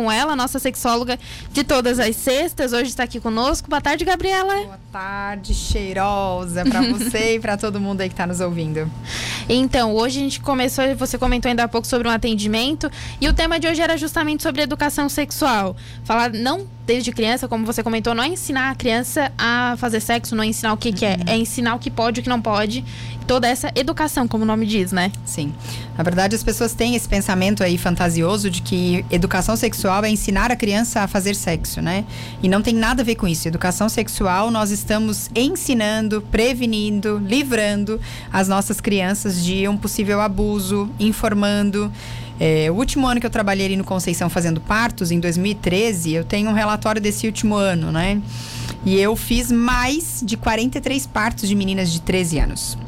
com ela, nossa sexóloga de todas as sextas. Hoje está aqui conosco. Boa tarde, Gabriela. Boa tarde, cheirosa para você e para todo mundo aí que está nos ouvindo. Então, hoje a gente começou, você comentou ainda há pouco sobre um atendimento e o tema de hoje era justamente sobre educação sexual. Falar não desde criança, como você comentou, não é ensinar a criança a fazer sexo, não é ensinar o que, uhum. que é, uhum. é ensinar o que pode e o que não pode. Toda essa educação, como o nome diz, né? Sim. Na verdade, as pessoas têm esse pensamento aí fantasioso de que educação sexual é ensinar a criança a fazer sexo, né? E não tem nada a ver com isso. Educação sexual, nós estamos ensinando, prevenindo, livrando as nossas crianças de um possível abuso, informando. É, o último ano que eu trabalhei ali no Conceição fazendo partos, em 2013, eu tenho um relatório desse último ano, né? E eu fiz mais de 43 partos de meninas de 13 anos.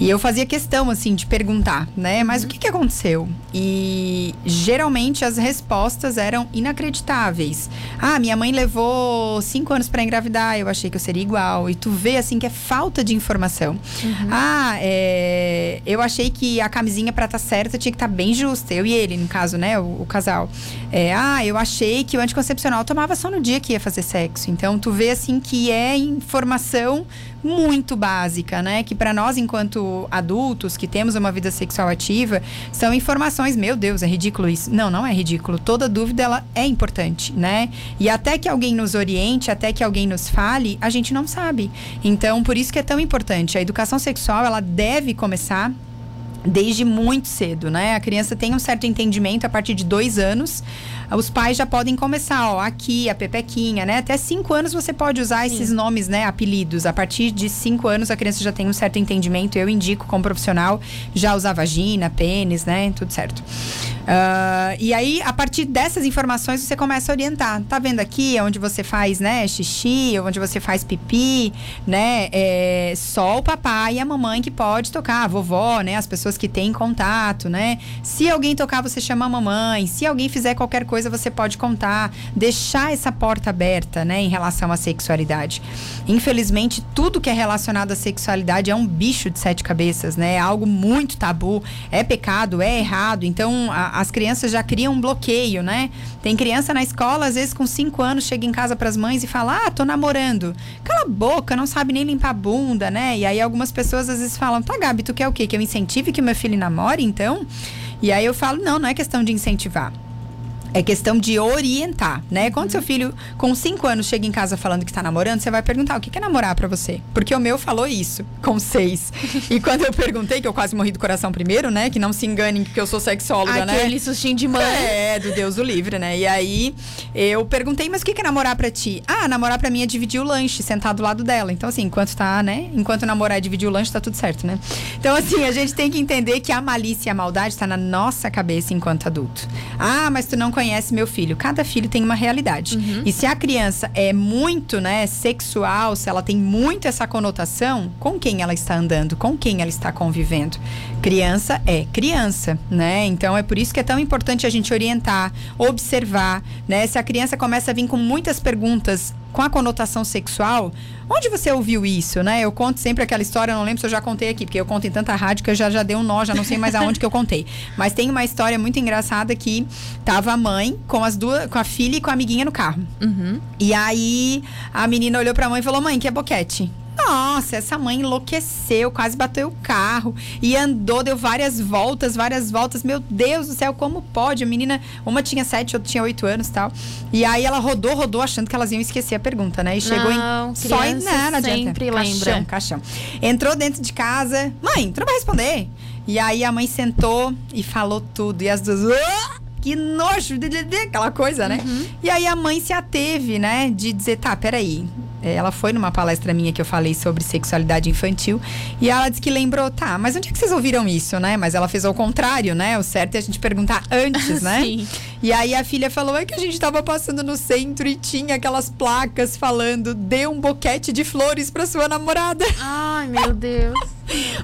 E eu fazia questão, assim, de perguntar, né? Mas o que, que aconteceu? E geralmente as respostas eram inacreditáveis. Ah, minha mãe levou cinco anos para engravidar, eu achei que eu seria igual. E tu vê, assim, que é falta de informação. Uhum. Ah, é, eu achei que a camisinha para estar tá certa tinha que estar tá bem justa. Eu e ele, no caso, né? O, o casal. É, ah, eu achei que o anticoncepcional tomava só no dia que ia fazer sexo. Então, tu vê, assim, que é informação muito básica, né? Que para nós, enquanto adultos que temos uma vida sexual ativa, são informações, meu Deus, é ridículo isso. Não, não é ridículo. Toda dúvida ela é importante, né? E até que alguém nos oriente, até que alguém nos fale, a gente não sabe. Então, por isso que é tão importante. A educação sexual, ela deve começar desde muito cedo, né? A criança tem um certo entendimento a partir de dois anos os pais já podem começar, ó, aqui, a Pepequinha, né? Até cinco anos você pode usar Sim. esses nomes, né? Apelidos. A partir de cinco anos a criança já tem um certo entendimento. Eu indico como profissional já usar vagina, pênis, né? Tudo certo. Uh, e aí, a partir dessas informações, você começa a orientar. Tá vendo aqui onde você faz, né, xixi, onde você faz pipi, né? É só o papai e a mamãe que pode tocar, a vovó, né? As pessoas que têm contato, né? Se alguém tocar, você chama a mamãe. Se alguém fizer qualquer coisa, você pode contar. Deixar essa porta aberta, né, em relação à sexualidade. Infelizmente, tudo que é relacionado à sexualidade é um bicho de sete cabeças, né? É algo muito tabu, é pecado, é errado. Então, a, as crianças já criam um bloqueio, né? Tem criança na escola, às vezes com cinco anos, chega em casa para as mães e fala: Ah, tô namorando. Cala a boca, não sabe nem limpar a bunda, né? E aí algumas pessoas às vezes falam: Tá, Gabi, tu quer o quê? Que eu incentive que meu filho namore, então? E aí eu falo: Não, não é questão de incentivar. É questão de orientar, né? Quando seu filho, com 5 anos, chega em casa falando que está namorando, você vai perguntar o que é namorar para você. Porque o meu falou isso, com 6. e quando eu perguntei, que eu quase morri do coração primeiro, né? Que não se enganem que eu sou sexóloga, Aquele né? Aquele sustinho de mãe. É, do Deus o livre, né? E aí eu perguntei, mas o que é namorar para ti? Ah, namorar para mim é dividir o lanche, sentar do lado dela. Então, assim, enquanto tá, né? Enquanto namorar é dividir o lanche, tá tudo certo, né? Então, assim, a gente tem que entender que a malícia e a maldade está na nossa cabeça enquanto adulto. Ah, mas tu não conhece meu filho cada filho tem uma realidade. Uhum. E se a criança é muito, né, sexual, se ela tem muito essa conotação, com quem ela está andando, com quem ela está convivendo. Criança é criança, né? Então é por isso que é tão importante a gente orientar, observar, né? Se a criança começa a vir com muitas perguntas com a conotação sexual, onde você ouviu isso, né? Eu conto sempre aquela história, não lembro se eu já contei aqui, porque eu conto em tanta rádio que eu já, já dei um nó, já não sei mais aonde que eu contei. Mas tem uma história muito engraçada que tava a mãe com as duas, com a filha e com a amiguinha no carro. Uhum. E aí a menina olhou pra mãe e falou: mãe, que é boquete? Nossa, essa mãe enlouqueceu, quase bateu o carro e andou, deu várias voltas, várias voltas. Meu Deus do céu, como pode? A menina, uma tinha sete, outra tinha oito anos tal. E aí ela rodou, rodou, achando que elas iam esquecer a pergunta, né? E chegou não, em. Só em. Não, não sempre lembra. Caixão, caixão. Entrou dentro de casa. Mãe, tu não vai responder? E aí a mãe sentou e falou tudo. E as duas. que nojo, aquela coisa, né? Uhum. E aí a mãe se ateve, né, de dizer, tá, peraí, ela foi numa palestra minha que eu falei sobre sexualidade infantil e ela disse que lembrou, tá, mas onde é que vocês ouviram isso, né? Mas ela fez ao contrário, né? O certo é a gente perguntar antes, né? Sim. E aí a filha falou, é que a gente estava passando no centro e tinha aquelas placas falando, dê um boquete de flores para sua namorada. Ai, meu Deus.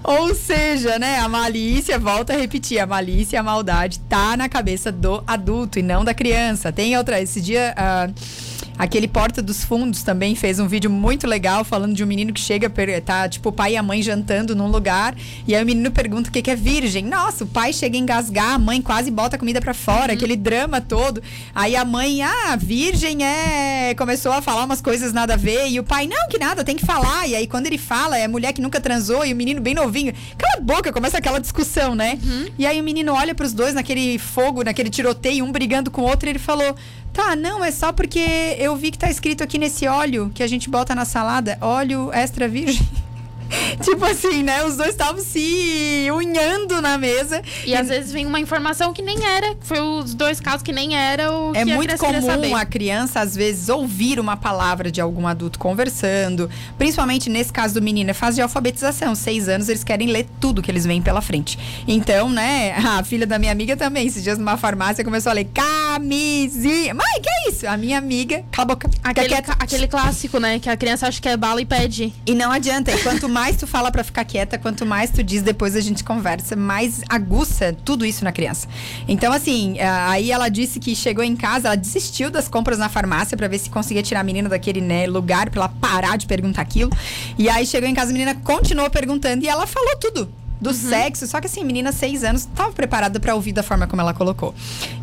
Ou seja, né, a malícia, volta a repetir, a malícia e a maldade tá na cabeça do adulto e não da criança. Tem outra, esse dia... Uh, Aquele Porta dos Fundos também fez um vídeo muito legal falando de um menino que chega, tá tipo o pai e a mãe jantando num lugar, e aí o menino pergunta o que, que é virgem. Nossa, o pai chega a engasgar, a mãe quase bota a comida para fora, uhum. aquele drama todo. Aí a mãe, ah, virgem é. Começou a falar umas coisas nada a ver, e o pai, não, que nada, tem que falar. E aí quando ele fala, é mulher que nunca transou, e o menino bem novinho. Cala a boca, começa aquela discussão, né? Uhum. E aí o menino olha para os dois naquele fogo, naquele tiroteio, um brigando com o outro, e ele falou: Tá, não, é só porque eu vi que tá escrito aqui nesse óleo que a gente bota na salada, óleo extra virgem. tipo assim, né? Os dois estavam se unhando na mesa. E, e, às vezes vem uma informação que nem era. Foi os dois casos que nem era o É que muito a comum a criança, às vezes, ouvir uma palavra de algum adulto conversando. Principalmente nesse caso do menino, é fase de alfabetização. Seis anos, eles querem ler tudo que eles veem pela frente. Então, né, a filha da minha amiga também, esses dias numa farmácia, começou a ler camisinha. Mãe, que é isso? A minha amiga, cala a boca. Aquele, aquele clássico, né? Que a criança acha que é bala e pede. E não adianta. E quanto mais mais tu fala para ficar quieta, quanto mais tu diz depois a gente conversa, mais aguça tudo isso na criança. Então, assim, eh, aí ela disse que chegou em casa, ela desistiu das compras na farmácia para ver se conseguia tirar a menina daquele né, lugar para ela parar de perguntar aquilo. E aí chegou em casa, a menina continuou perguntando e ela falou tudo do uhum. sexo. Só que assim, menina, seis anos, estava preparada para ouvir da forma como ela colocou.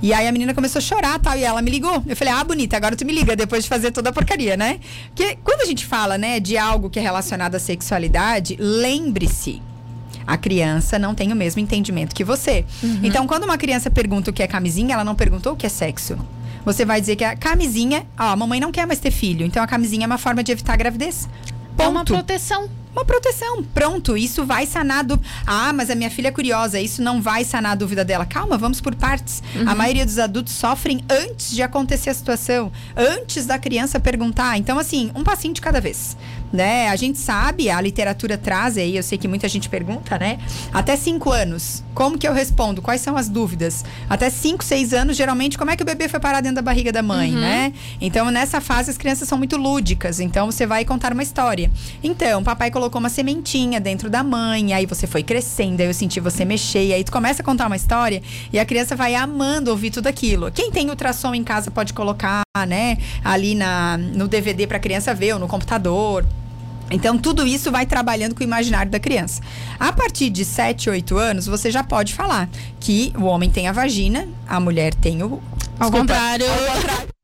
E aí a menina começou a chorar tal, e ela me ligou. Eu falei, ah, bonita, agora tu me liga depois de fazer toda a porcaria, né? Porque quando a gente fala, né, de algo que é relacionado à sexualidade, lembre-se. A criança não tem o mesmo entendimento que você. Uhum. Então, quando uma criança pergunta o que é camisinha, ela não perguntou o que é sexo. Você vai dizer que a camisinha, ó, a mamãe não quer mais ter filho, então a camisinha é uma forma de evitar a gravidez. Ponto. É uma proteção uma proteção. Pronto, isso vai sanar do. Ah, mas a minha filha é curiosa, isso não vai sanar a dúvida dela. Calma, vamos por partes. Uhum. A maioria dos adultos sofrem antes de acontecer a situação, antes da criança perguntar. Então, assim, um passinho de cada vez né? A gente sabe, a literatura traz aí, eu sei que muita gente pergunta, né? Até cinco anos, como que eu respondo? Quais são as dúvidas? Até cinco, seis anos, geralmente, como é que o bebê foi parar dentro da barriga da mãe, uhum. né? Então, nessa fase, as crianças são muito lúdicas. Então, você vai contar uma história. Então, papai colocou uma sementinha dentro da mãe, aí você foi crescendo, aí eu senti você mexer, e aí tu começa a contar uma história e a criança vai amando ouvir tudo aquilo. Quem tem ultrassom em casa pode colocar, né, ali na, no DVD para a criança ver ou no computador. Então, tudo isso vai trabalhando com o imaginário da criança. A partir de 7, 8 anos, você já pode falar que o homem tem a vagina, a mulher tem o. Ao desculpa, contrário. Ao contrário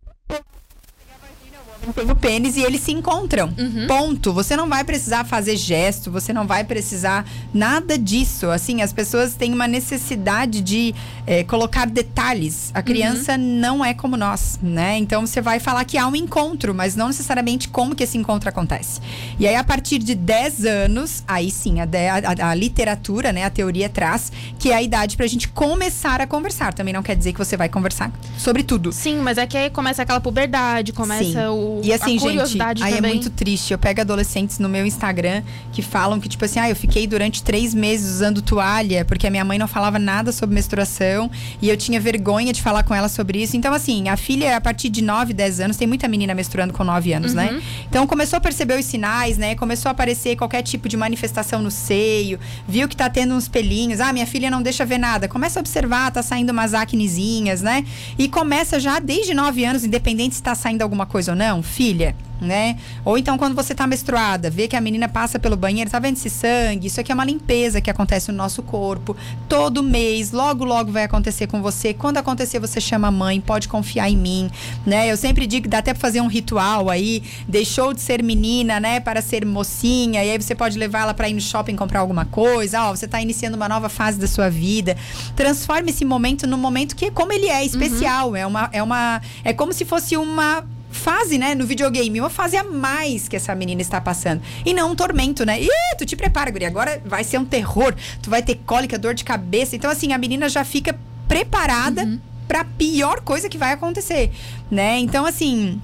tem o pênis e eles se encontram. Uhum. Ponto. Você não vai precisar fazer gesto, você não vai precisar nada disso. Assim, as pessoas têm uma necessidade de é, colocar detalhes. A criança uhum. não é como nós, né? Então você vai falar que há um encontro, mas não necessariamente como que esse encontro acontece. E aí, a partir de 10 anos, aí sim, a, a, a literatura, né, a teoria traz que é a idade pra gente começar a conversar. Também não quer dizer que você vai conversar sobre tudo. Sim, mas é que aí começa aquela puberdade, começa sim. o e assim, gente, aí é muito triste. Eu pego adolescentes no meu Instagram que falam que, tipo assim, ah, eu fiquei durante três meses usando toalha, porque a minha mãe não falava nada sobre menstruação e eu tinha vergonha de falar com ela sobre isso. Então, assim, a filha, a partir de 9, 10 anos, tem muita menina menstruando com 9 anos, né? uhum. né? Então começou a perceber os sinais, né? Começou a aparecer qualquer tipo de manifestação no seio, viu que tá tendo uns pelinhos. Ah, minha filha não deixa ver nada. Começa a observar, tá saindo umas acnezinhas, né? E começa já desde 9 anos, independente se tá saindo alguma coisa ou não filha né? Ou então quando você tá menstruada, vê que a menina passa pelo banheiro, tá vendo esse sangue? Isso aqui é uma limpeza que acontece no nosso corpo. Todo mês, logo logo vai acontecer com você. Quando acontecer, você chama a mãe, pode confiar em mim, né? Eu sempre digo que dá até para fazer um ritual aí, deixou de ser menina, né, para ser mocinha, e aí você pode levar ela para ir no shopping comprar alguma coisa. Ó, você tá iniciando uma nova fase da sua vida. Transforme esse momento num momento que como ele é especial, uhum. é uma é uma é como se fosse uma fase, né, no videogame, uma fase a mais que essa menina está passando. E não um tormento, né? Ih, tu te prepara, Guri, agora vai ser um terror. Tu vai ter cólica, dor de cabeça. Então, assim, a menina já fica preparada uhum. para pior coisa que vai acontecer, né? Então, assim,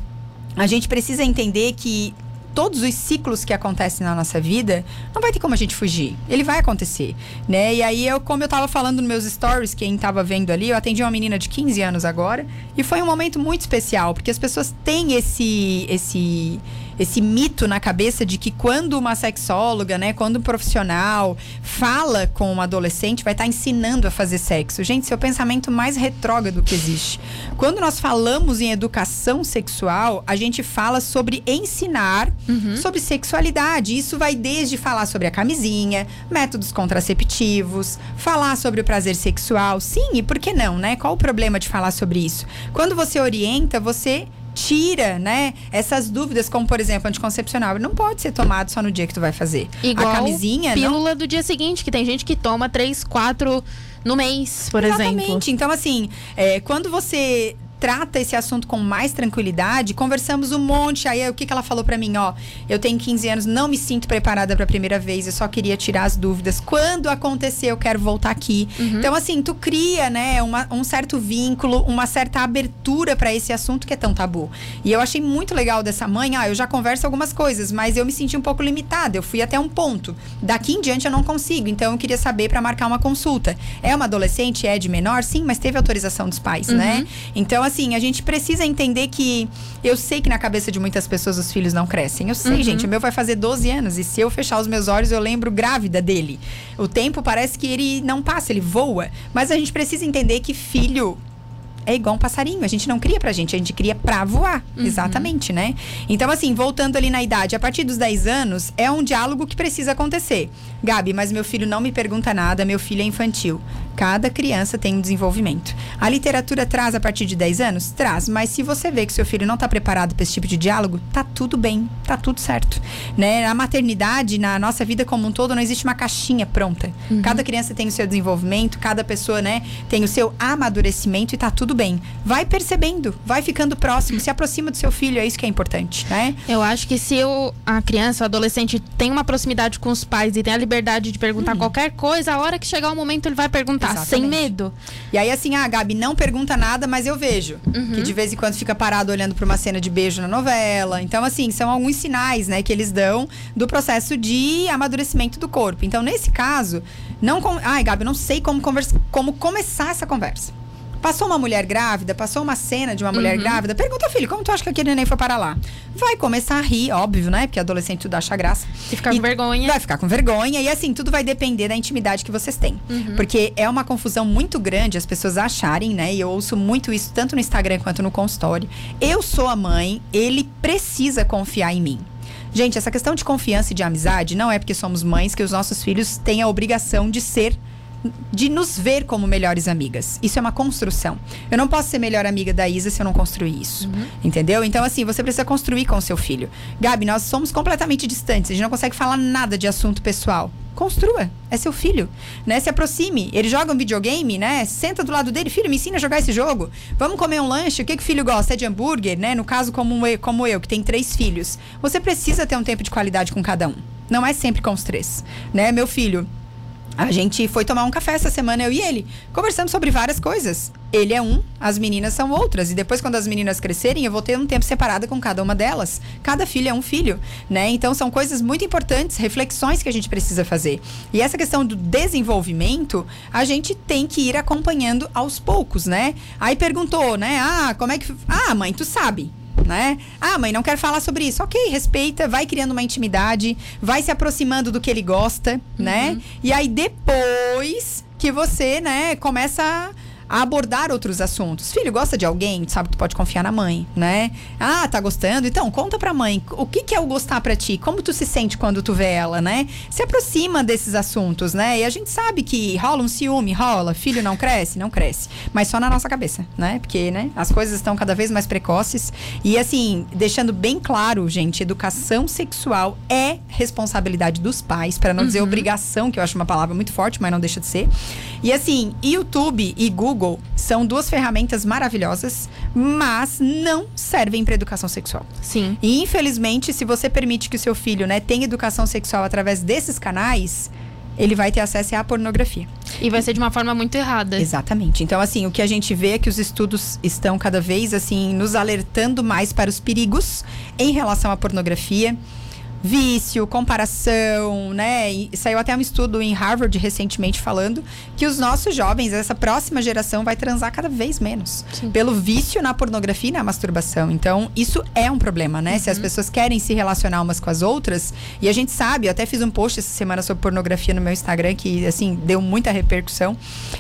a gente precisa entender que todos os ciclos que acontecem na nossa vida, não vai ter como a gente fugir. Ele vai acontecer, né? E aí eu, como eu tava falando nos meus stories, quem tava vendo ali, eu atendi uma menina de 15 anos agora, e foi um momento muito especial, porque as pessoas têm esse esse esse mito na cabeça de que quando uma sexóloga, né, quando um profissional fala com um adolescente, vai estar tá ensinando a fazer sexo. Gente, esse é o pensamento mais retrógrado que existe. Quando nós falamos em educação sexual, a gente fala sobre ensinar uhum. sobre sexualidade. Isso vai desde falar sobre a camisinha, métodos contraceptivos, falar sobre o prazer sexual. Sim, e por que não, né? Qual o problema de falar sobre isso? Quando você orienta, você tira, né, essas dúvidas, como por exemplo, anticoncepcional, não pode ser tomado só no dia que tu vai fazer. Igual a camisinha, pílula não... do dia seguinte, que tem gente que toma três, quatro no mês, por Exatamente. exemplo. Exatamente. Então assim, é, quando você trata esse assunto com mais tranquilidade. Conversamos um monte. Aí o que, que ela falou para mim? Ó, eu tenho 15 anos, não me sinto preparada para a primeira vez. Eu só queria tirar as dúvidas. Quando acontecer, eu quero voltar aqui. Uhum. Então, assim, tu cria, né, uma, um certo vínculo, uma certa abertura para esse assunto que é tão tabu. E eu achei muito legal dessa mãe. Ah, eu já converso algumas coisas, mas eu me senti um pouco limitada. Eu fui até um ponto. Daqui em diante eu não consigo. Então, eu queria saber para marcar uma consulta. É uma adolescente? É de menor? Sim, mas teve autorização dos pais, né? uhum. né? Então, assim, a gente precisa entender que eu sei que na cabeça de muitas pessoas os filhos não crescem. Eu sei, uhum. gente, o meu vai fazer 12 anos e se eu fechar os meus olhos, eu lembro grávida dele. O tempo parece que ele não passa, ele voa. Mas a gente precisa entender que filho é igual um passarinho. A gente não cria pra gente, a gente cria pra voar. Uhum. Exatamente, né? Então, assim, voltando ali na idade, a partir dos 10 anos, é um diálogo que precisa acontecer. Gabi, mas meu filho não me pergunta nada, meu filho é infantil. Cada criança tem um desenvolvimento. A literatura traz a partir de 10 anos? Traz, mas se você vê que seu filho não está preparado para esse tipo de diálogo, tá tudo bem, tá tudo certo. Né? Na maternidade, na nossa vida como um todo, não existe uma caixinha pronta. Uhum. Cada criança tem o seu desenvolvimento, cada pessoa, né, tem o seu amadurecimento e tá tudo bem. Vai percebendo, vai ficando próximo, se aproxima do seu filho, é isso que é importante, né? Eu acho que se o, a criança, o adolescente tem uma proximidade com os pais e tem a liberdade de perguntar uhum. qualquer coisa, a hora que chegar o momento ele vai perguntar. Exatamente. sem medo. E aí, assim, a ah, Gabi não pergunta nada, mas eu vejo. Uhum. Que de vez em quando fica parado olhando para uma cena de beijo na novela. Então, assim, são alguns sinais, né, que eles dão do processo de amadurecimento do corpo. Então, nesse caso, não. Com... Ai, Gabi, eu não sei como, conversa... como começar essa conversa. Passou uma mulher grávida, passou uma cena de uma mulher uhum. grávida, pergunta, filho, como tu acha que aquele neném foi para lá? Vai começar a rir, óbvio, né? Porque adolescente tudo acha graça. E ficar com vergonha. Vai ficar com vergonha. E assim, tudo vai depender da intimidade que vocês têm. Uhum. Porque é uma confusão muito grande as pessoas acharem, né? E eu ouço muito isso tanto no Instagram quanto no consultório. Eu sou a mãe, ele precisa confiar em mim. Gente, essa questão de confiança e de amizade não é porque somos mães que os nossos filhos têm a obrigação de ser de nos ver como melhores amigas. Isso é uma construção. Eu não posso ser melhor amiga da Isa se eu não construir isso. Uhum. Entendeu? Então, assim, você precisa construir com o seu filho. Gabi, nós somos completamente distantes. A gente não consegue falar nada de assunto pessoal. Construa. É seu filho. Né? Se aproxime. Ele joga um videogame, né? Senta do lado dele. Filho, me ensina a jogar esse jogo. Vamos comer um lanche. O que, que o filho gosta? É de hambúrguer, né? No caso, como eu, como eu, que tem três filhos. Você precisa ter um tempo de qualidade com cada um. Não é sempre com os três. Né? Meu filho, a gente foi tomar um café essa semana, eu e ele. Conversamos sobre várias coisas. Ele é um, as meninas são outras. E depois, quando as meninas crescerem, eu vou ter um tempo separado com cada uma delas. Cada filho é um filho, né? Então, são coisas muito importantes, reflexões que a gente precisa fazer. E essa questão do desenvolvimento, a gente tem que ir acompanhando aos poucos, né? Aí perguntou, né? Ah, como é que. Ah, mãe, tu sabe né? Ah, mãe, não quero falar sobre isso. Ok, respeita, vai criando uma intimidade, vai se aproximando do que ele gosta, né? uhum. né? E aí depois que você, né, começa a a abordar outros assuntos. Filho, gosta de alguém? Sabe que tu pode confiar na mãe, né? Ah, tá gostando? Então, conta pra mãe. O que, que é o gostar pra ti? Como tu se sente quando tu vê ela, né? Se aproxima desses assuntos, né? E a gente sabe que rola um ciúme, rola. Filho não cresce? Não cresce. Mas só na nossa cabeça, né? Porque, né? As coisas estão cada vez mais precoces. E, assim, deixando bem claro, gente, educação sexual é responsabilidade dos pais, para não uhum. dizer obrigação, que eu acho uma palavra muito forte, mas não deixa de ser. E, assim, YouTube e Google Google são duas ferramentas maravilhosas, mas não servem para educação sexual. Sim. E infelizmente, se você permite que o seu filho, né, tenha educação sexual através desses canais, ele vai ter acesso à pornografia. E vai ser de uma forma muito errada. Exatamente. Então, assim, o que a gente vê é que os estudos estão cada vez, assim, nos alertando mais para os perigos em relação à pornografia vício, comparação, né? E saiu até um estudo em Harvard recentemente falando que os nossos jovens, essa próxima geração, vai transar cada vez menos. Sim. Pelo vício na pornografia e na masturbação. Então, isso é um problema, né? Uhum. Se as uhum. pessoas querem se relacionar umas com as outras, e a gente sabe, eu até fiz um post essa semana sobre pornografia no meu Instagram, que, assim, deu muita repercussão.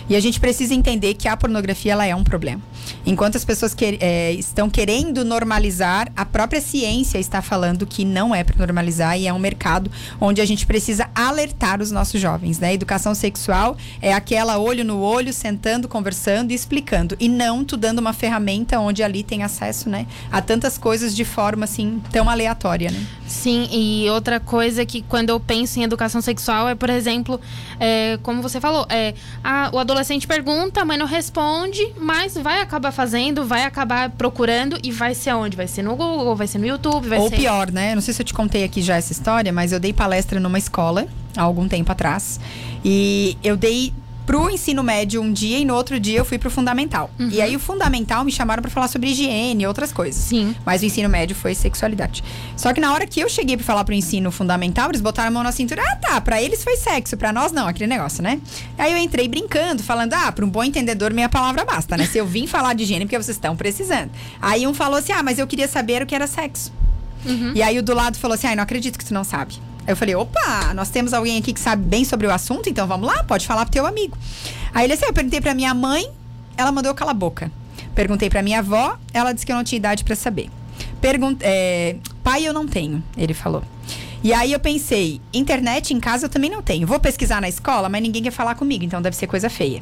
E a gente precisa entender que a pornografia, ela é um problema. Enquanto as pessoas que, é, estão querendo normalizar, a própria ciência está falando que não é para normalizar e é um mercado onde a gente precisa alertar os nossos jovens, né? Educação sexual é aquela olho no olho, sentando, conversando e explicando. E não tu dando uma ferramenta onde ali tem acesso, né? A tantas coisas de forma, assim, tão aleatória, né? Sim, e outra coisa que quando eu penso em educação sexual é, por exemplo, é, como você falou, é, a, o adolescente pergunta, a mãe não responde, mas vai acabar fazendo, vai acabar procurando e vai ser onde? Vai ser no Google, vai ser no YouTube, vai Ou ser... pior, né? Não sei se eu te contei aqui já essa história, mas eu dei palestra numa escola há algum tempo atrás. E eu dei pro ensino médio um dia e no outro dia eu fui pro fundamental. Uhum. E aí o fundamental me chamaram para falar sobre higiene e outras coisas. Sim. Mas o ensino médio foi sexualidade. Só que na hora que eu cheguei para falar pro ensino fundamental, eles botaram a mão na cintura. Ah, tá, para eles foi sexo, para nós não, aquele negócio, né? Aí eu entrei brincando, falando: "Ah, para um bom entendedor minha palavra basta, né? Se eu vim falar de higiene porque vocês estão precisando". Aí um falou assim: "Ah, mas eu queria saber o que era sexo". Uhum. E aí o do lado falou assim: "Ah, não acredito que tu não sabe". Eu falei, opa, nós temos alguém aqui que sabe bem sobre o assunto, então vamos lá, pode falar pro teu amigo. Aí ele assim, eu perguntei pra minha mãe, ela mandou cala a boca. Perguntei pra minha avó, ela disse que eu não tinha idade para saber. Pergunt é, pai eu não tenho, ele falou. E aí eu pensei, internet em casa eu também não tenho. Vou pesquisar na escola, mas ninguém quer falar comigo, então deve ser coisa feia.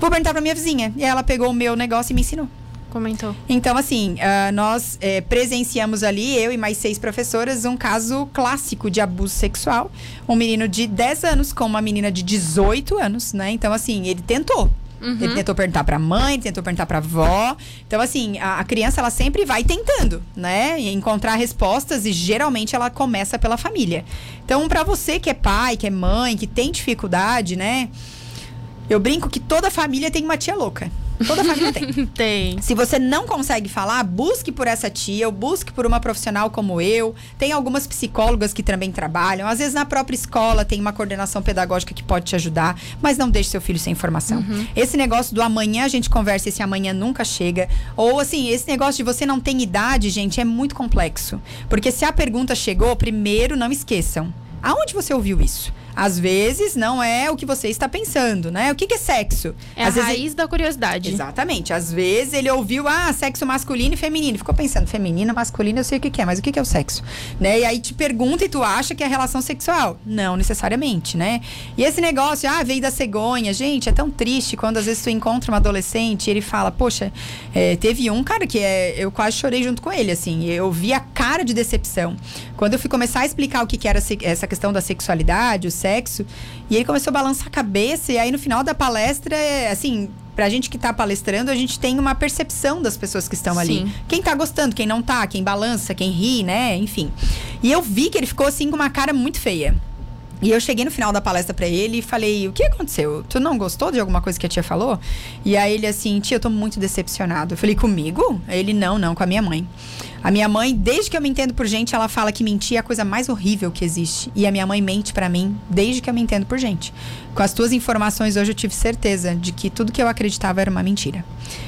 Vou perguntar pra minha vizinha. E ela pegou o meu negócio e me ensinou. Comentou. Então, assim, uh, nós é, presenciamos ali, eu e mais seis professoras, um caso clássico de abuso sexual. Um menino de 10 anos com uma menina de 18 anos, né? Então, assim, ele tentou. Uhum. Ele tentou perguntar pra mãe, tentou perguntar pra avó. Então, assim, a, a, criança, ela sempre vai tentando, né? Encontrar respostas e geralmente ela começa pela família. Então, para você que é pai, que é mãe, que tem dificuldade, né? Eu brinco que toda família tem uma tia louca. Toda família tem. tem. Se você não consegue falar, busque por essa tia, ou busque por uma profissional como eu. Tem algumas psicólogas que também trabalham. Às vezes na própria escola tem uma coordenação pedagógica que pode te ajudar, mas não deixe seu filho sem informação. Uhum. Esse negócio do amanhã a gente conversa, esse amanhã nunca chega. Ou assim, esse negócio de você não tem idade, gente, é muito complexo. Porque se a pergunta chegou, primeiro não esqueçam. Aonde você ouviu isso? Às vezes não é o que você está pensando, né? O que, que é sexo? É às a raiz ele... da curiosidade. Exatamente. Às vezes ele ouviu, ah, sexo masculino e feminino. Ficou pensando, feminino, masculino, eu sei o que, que é, mas o que, que é o sexo? Né? E aí te pergunta e tu acha que é relação sexual. Não necessariamente, né? E esse negócio, ah, veio da cegonha. Gente, é tão triste quando às vezes tu encontra um adolescente e ele fala, poxa, é, teve um cara que é, eu quase chorei junto com ele, assim. Eu vi a cara de decepção. Quando eu fui começar a explicar o que, que era essa questão da sexualidade, o sexo. E ele começou a balançar a cabeça. E aí, no final da palestra, é, assim, pra gente que tá palestrando, a gente tem uma percepção das pessoas que estão ali. Sim. Quem tá gostando, quem não tá, quem balança, quem ri, né? Enfim. E eu vi que ele ficou assim com uma cara muito feia. E eu cheguei no final da palestra para ele e falei: O que aconteceu? Tu não gostou de alguma coisa que a tia falou? E aí ele assim: Tia, eu tô muito decepcionado. Eu falei: Comigo? Ele: Não, não, com a minha mãe. A minha mãe, desde que eu me entendo por gente, ela fala que mentir é a coisa mais horrível que existe. E a minha mãe mente para mim desde que eu me entendo por gente. Com as tuas informações hoje eu tive certeza de que tudo que eu acreditava era uma mentira.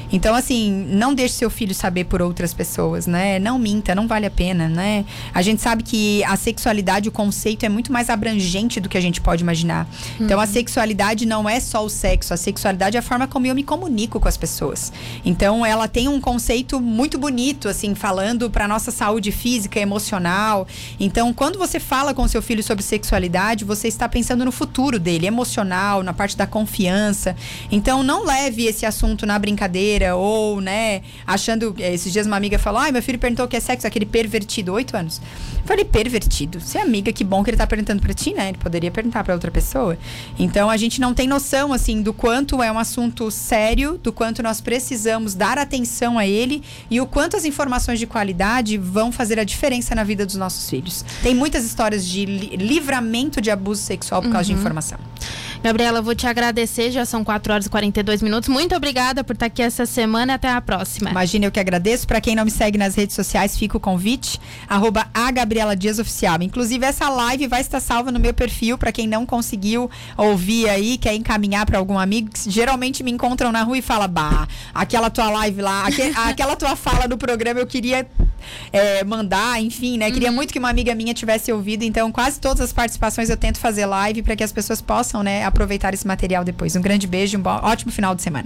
Então, assim, não deixe seu filho saber por outras pessoas, né? Não minta, não vale a pena, né? A gente sabe que a sexualidade, o conceito é muito mais abrangente do que a gente pode imaginar. Uhum. Então, a uhum. sexualidade não é só o sexo, a sexualidade é a forma como eu me comunico com as pessoas. Então, ela tem um conceito muito bonito, assim, falando para nossa saúde física, emocional. Então, quando você fala com seu filho sobre sexualidade, você está pensando no futuro dele, emocional, na parte da confiança. Então, não leve esse assunto na brincadeira ou, né, achando. Eh, esses dias uma amiga falou: ai, meu filho perguntou o que é sexo, aquele pervertido, oito anos. Falei, pervertido. Você é amiga, que bom que ele tá perguntando para ti, né? Ele poderia perguntar para outra pessoa. Então, a gente não tem noção, assim, do quanto é um assunto sério, do quanto nós precisamos dar atenção a ele e o quanto as informações de qualidade vão fazer a diferença na vida dos nossos filhos. Tem muitas histórias de li livramento de abuso sexual por causa de uhum. informação. Gabriela, vou te agradecer, já são 4 horas e 42 minutos. Muito obrigada por estar aqui essa semana. Até a próxima. Imagina, eu que agradeço. Para quem não me segue nas redes sociais, fica o convite. Arroba a Gabriela Dias Oficial. Inclusive, essa live vai estar salva no meu perfil. Para quem não conseguiu ouvir aí, quer encaminhar para algum amigo, geralmente me encontram na rua e fala: Bah, aquela tua live lá, aquela tua fala no programa eu queria é, mandar, enfim, né? Queria uhum. muito que uma amiga minha tivesse ouvido. Então, quase todas as participações eu tento fazer live para que as pessoas possam, né, aproveitar esse material depois. Um grande beijo, um ótimo final de semana.